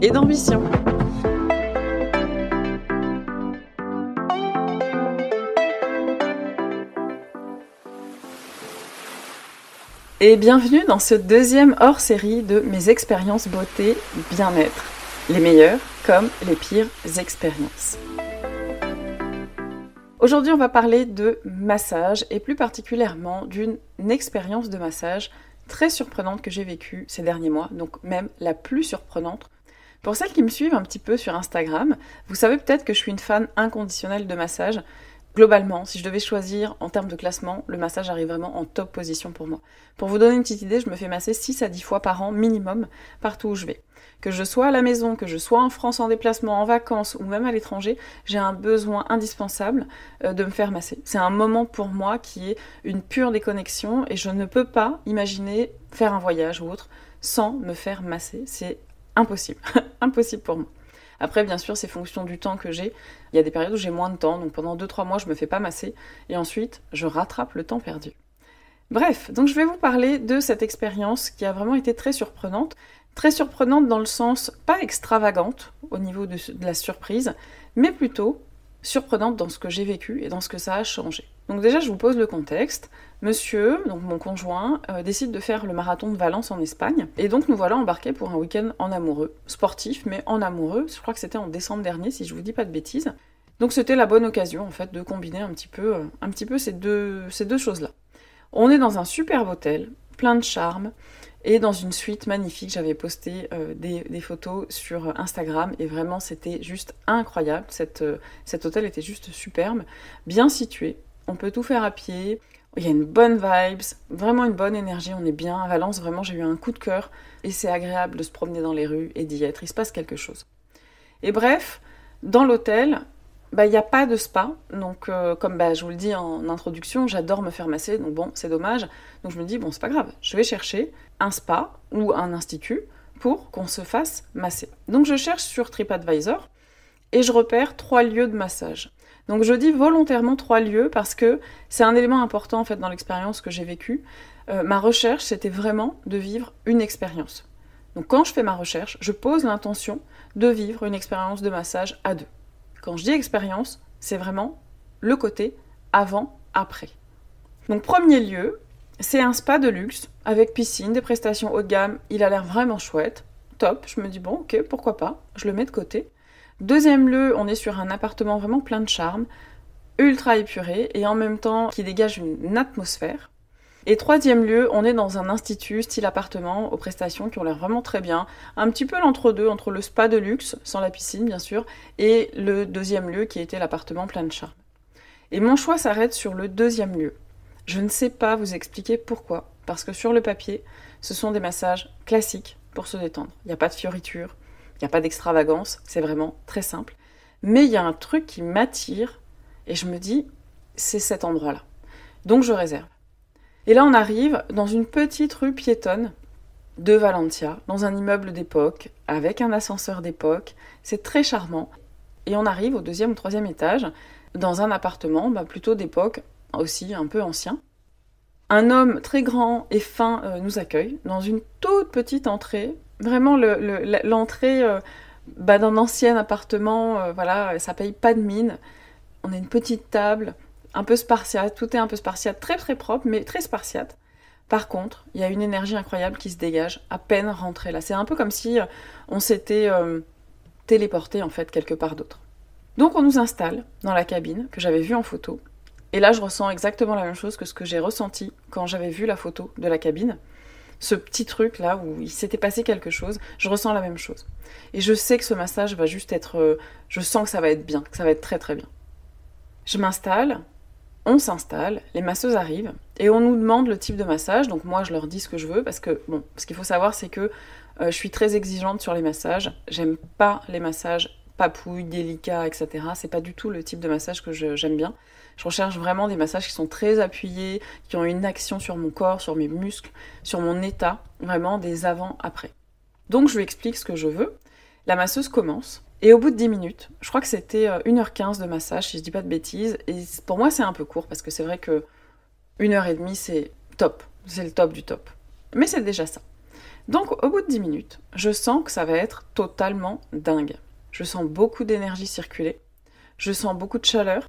et d'ambition. Et bienvenue dans ce deuxième hors-série de mes expériences beauté bien-être. Les meilleures comme les pires expériences. Aujourd'hui, on va parler de massage et plus particulièrement d'une expérience de massage très surprenante que j'ai vécue ces derniers mois, donc même la plus surprenante. Pour celles qui me suivent un petit peu sur Instagram, vous savez peut-être que je suis une fan inconditionnelle de massage. Globalement, si je devais choisir en termes de classement, le massage arrive vraiment en top position pour moi. Pour vous donner une petite idée, je me fais masser 6 à 10 fois par an minimum partout où je vais. Que je sois à la maison, que je sois en France en déplacement, en vacances ou même à l'étranger, j'ai un besoin indispensable euh, de me faire masser. C'est un moment pour moi qui est une pure déconnexion et je ne peux pas imaginer faire un voyage ou autre sans me faire masser. C'est impossible. impossible pour moi. Après, bien sûr, c'est fonction du temps que j'ai. Il y a des périodes où j'ai moins de temps, donc pendant 2-3 mois, je me fais pas masser, et ensuite, je rattrape le temps perdu. Bref, donc je vais vous parler de cette expérience qui a vraiment été très surprenante. Très surprenante dans le sens pas extravagante au niveau de, de la surprise, mais plutôt surprenante dans ce que j'ai vécu et dans ce que ça a changé. Donc déjà, je vous pose le contexte. Monsieur, donc mon conjoint, euh, décide de faire le marathon de Valence en Espagne. Et donc nous voilà embarqués pour un week-end en amoureux. Sportif, mais en amoureux. Je crois que c'était en décembre dernier, si je vous dis pas de bêtises. Donc c'était la bonne occasion, en fait, de combiner un petit peu, euh, un petit peu ces deux, ces deux choses-là. On est dans un superbe hôtel, plein de charme, et dans une suite magnifique. J'avais posté euh, des, photos sur Instagram et vraiment c'était juste incroyable. Cette, cet hôtel était juste superbe, bien situé. On peut tout faire à pied. Il y a une bonne vibes, vraiment une bonne énergie, on est bien. À Valence, vraiment, j'ai eu un coup de cœur et c'est agréable de se promener dans les rues et d'y être. Il se passe quelque chose. Et bref, dans l'hôtel, bah, il n'y a pas de spa. Donc, euh, comme bah, je vous le dis en introduction, j'adore me faire masser. Donc, bon, c'est dommage. Donc, je me dis, bon, c'est pas grave. Je vais chercher un spa ou un institut pour qu'on se fasse masser. Donc, je cherche sur TripAdvisor et je repère trois lieux de massage. Donc je dis volontairement trois lieux parce que c'est un élément important en fait dans l'expérience que j'ai vécue. Euh, ma recherche, c'était vraiment de vivre une expérience. Donc quand je fais ma recherche, je pose l'intention de vivre une expérience de massage à deux. Quand je dis expérience, c'est vraiment le côté avant-après. Donc premier lieu, c'est un spa de luxe avec piscine, des prestations haut de gamme. Il a l'air vraiment chouette, top. Je me dis bon, ok, pourquoi pas? Je le mets de côté. Deuxième lieu, on est sur un appartement vraiment plein de charme, ultra épuré et en même temps qui dégage une atmosphère. Et troisième lieu, on est dans un institut style appartement aux prestations qui ont l'air vraiment très bien. Un petit peu l'entre-deux, entre le spa de luxe, sans la piscine bien sûr, et le deuxième lieu qui était l'appartement plein de charme. Et mon choix s'arrête sur le deuxième lieu. Je ne sais pas vous expliquer pourquoi, parce que sur le papier, ce sont des massages classiques pour se détendre. Il n'y a pas de fioritures, il n'y a pas d'extravagance, c'est vraiment très simple. Mais il y a un truc qui m'attire et je me dis, c'est cet endroit-là. Donc je réserve. Et là, on arrive dans une petite rue piétonne de Valentia, dans un immeuble d'époque, avec un ascenseur d'époque. C'est très charmant. Et on arrive au deuxième ou troisième étage, dans un appartement bah, plutôt d'époque, aussi un peu ancien. Un homme très grand et fin euh, nous accueille dans une toute petite entrée vraiment l'entrée euh, bah, d'un ancien appartement, euh, voilà, ça paye pas de mine. On a une petite table, un peu spartiate, tout est un peu spartiate, très très propre, mais très spartiate. Par contre, il y a une énergie incroyable qui se dégage à peine rentré là. C'est un peu comme si euh, on s'était téléporté en fait quelque part d'autre. Donc on nous installe dans la cabine que j'avais vue en photo. Et là, je ressens exactement la même chose que ce que j'ai ressenti quand j'avais vu la photo de la cabine ce petit truc là où il s'était passé quelque chose, je ressens la même chose. Et je sais que ce massage va juste être. Euh, je sens que ça va être bien, que ça va être très très bien. Je m'installe, on s'installe, les masseuses arrivent et on nous demande le type de massage. Donc moi je leur dis ce que je veux parce que bon, ce qu'il faut savoir c'est que Euh, je suis très exigeante sur les massages. J'aime pas les massages papouilles, délicats, etc. C'est pas du tout le type de massage que j'aime bien. Je recherche vraiment des massages qui sont très appuyés, qui ont une action sur mon corps, sur mes muscles, sur mon état, vraiment des avant-après. Donc je lui explique ce que je veux. La masseuse commence. Et au bout de 10 minutes, je crois que c'était 1h15 euh, de massage, si je dis pas de bêtises. Et pour moi, c'est un peu court parce que c'est vrai que 1h30, c'est top. C'est le top du top. Mais c'est déjà ça. Donc, au bout de 10 minutes, je sens que ça va être totalement dingue. Je sens beaucoup d'énergie circuler. Je sens beaucoup de chaleur.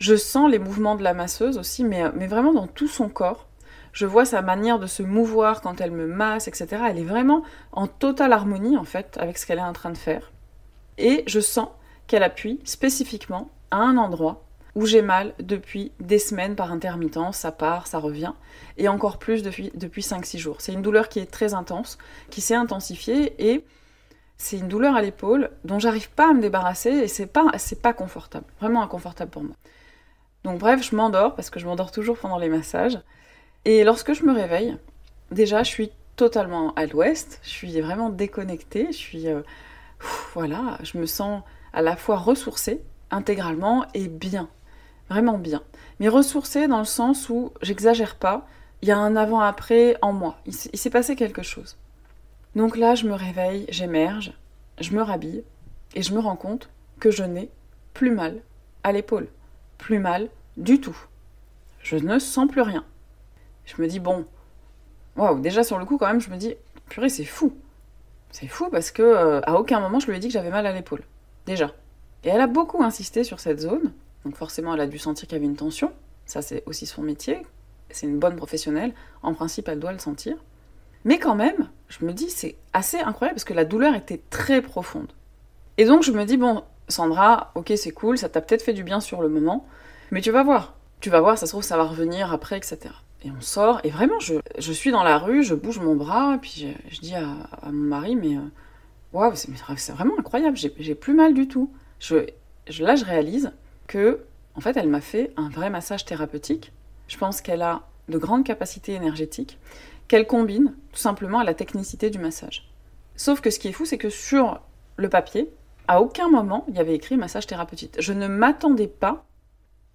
Je sens les mouvements de la masseuse aussi, mais, mais vraiment dans tout son corps. Je vois sa manière de se mouvoir quand elle me masse, etc. Elle est vraiment en totale harmonie, en fait, avec ce qu'elle est en train de faire. Et je sens qu'elle appuie spécifiquement à un endroit où j'ai mal depuis des semaines par intermittence, ça part, ça revient, et encore plus depuis, depuis 5-6 jours. C'est une douleur qui est très intense, qui s'est intensifiée, et c'est une douleur à l'épaule dont j'arrive pas à me débarrasser, et c'est pas, pas confortable, vraiment inconfortable pour moi. Donc bref, je m'endors, parce que je m'endors toujours pendant les massages, et lorsque je me réveille, déjà je suis totalement à l'ouest, je suis vraiment déconnectée, je suis... Euh, voilà, je me sens à la fois ressourcée intégralement et bien, vraiment bien. Mais ressourcée dans le sens où j'exagère pas, il y a un avant-après en moi, il s'est passé quelque chose. Donc là, je me réveille, j'émerge, je me rhabille et je me rends compte que je n'ai plus mal à l'épaule, plus mal du tout. Je ne sens plus rien. Je me dis bon, waouh, déjà sur le coup quand même, je me dis purée, c'est fou. C'est fou parce que euh, à aucun moment je lui ai dit que j'avais mal à l'épaule. Déjà. Et elle a beaucoup insisté sur cette zone. Donc forcément, elle a dû sentir qu'il y avait une tension. Ça, c'est aussi son métier. C'est une bonne professionnelle. En principe, elle doit le sentir. Mais quand même, je me dis, c'est assez incroyable parce que la douleur était très profonde. Et donc, je me dis, bon, Sandra, ok, c'est cool, ça t'a peut-être fait du bien sur le moment, mais tu vas voir. Tu vas voir, ça se trouve, ça va revenir après, etc. Et on sort, et vraiment, je, suis dans la rue, je bouge mon bras, et puis je, dis à, mon mari, mais euh, waouh, c'est vraiment incroyable, j'ai plus mal du tout. Je, là, je réalise que, en fait, elle m'a fait un vrai massage thérapeutique. Je pense qu'elle a de grandes capacités énergétiques, qu'elle combine tout simplement à la technicité du massage. Sauf que ce qui est fou, c'est que sur le papier, à aucun moment il y avait écrit massage thérapeutique. Je ne m'attendais pas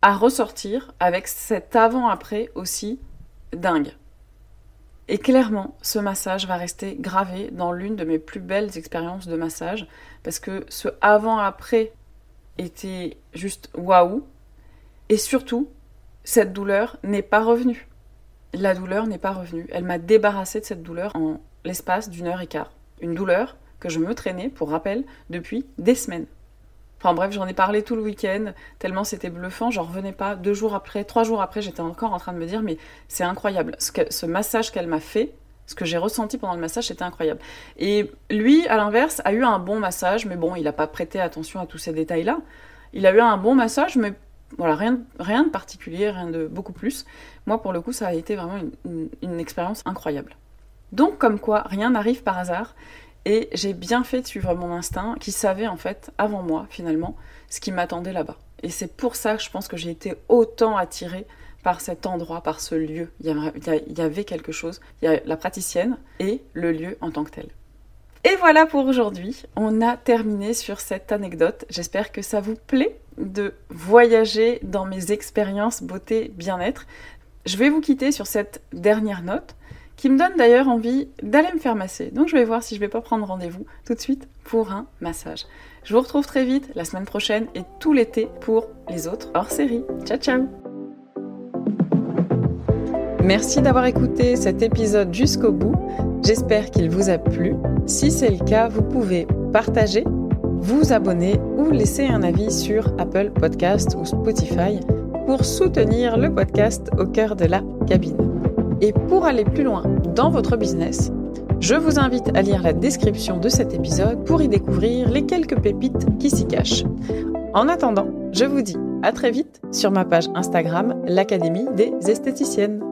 à ressortir avec cet avant-après aussi dingue. Et clairement, ce massage va rester gravé dans l'une de mes plus belles expériences de massage, parce que ce avant-après était juste waouh. Et surtout, cette douleur n'est pas revenue. La douleur n'est pas revenue. Elle m'a débarrassée de cette douleur en l'espace d'une heure et quart. Une douleur que je me traînais, pour rappel, depuis des semaines. Enfin bref, j'en ai parlé tout le week-end, tellement c'était bluffant, j'en revenais pas. Deux jours après, trois jours après, j'étais encore en train de me dire, mais c'est incroyable. Ce, massage qu'elle m'a fait, ce que j'ai ressenti pendant le massage, c'était incroyable. Et lui, à l'inverse, a eu un bon massage, mais bon, il n'a pas prêté attention à tous ces détails-là. Il a eu un bon massage, mais voilà, rien, de particulier, rien de beaucoup plus. Moi, pour le coup, ça a été vraiment une expérience incroyable. Donc, comme quoi, rien n'arrive par hasard. Et j'ai bien fait de suivre mon instinct, qui savait en fait, avant moi finalement, ce qui m'attendait là-bas. Et c'est pour ça que je pense que j'ai été autant attirée par cet endroit, par ce lieu. Il y, avait quelque chose. Il y a la praticienne et le lieu en tant que tel. Et voilà pour aujourd'hui. On a terminé sur cette anecdote. J'espère que ça vous plaît de voyager dans mes expériences beauté bien-être. Je vais vous quitter sur cette dernière note qui me donne d'ailleurs envie d'aller me faire masser. Donc je vais voir si je vais pas prendre rendez-vous tout de suite pour un massage. Je vous retrouve très vite la semaine prochaine et tout l'été pour les autres hors série. Ciao ciao Merci d'avoir écouté cet épisode jusqu'au bout. J'espère qu'il vous a plu. Si c'est le cas, vous pouvez partager, vous abonner ou laisser un avis sur Apple Podcast ou Spotify pour soutenir le podcast au cœur de la cabine. Et pour aller plus loin dans votre business, je vous invite à lire la description de cet épisode pour y découvrir les quelques pépites qui s'y cachent. En attendant, je vous dis à très vite sur ma page Instagram, l'Académie des esthéticiennes.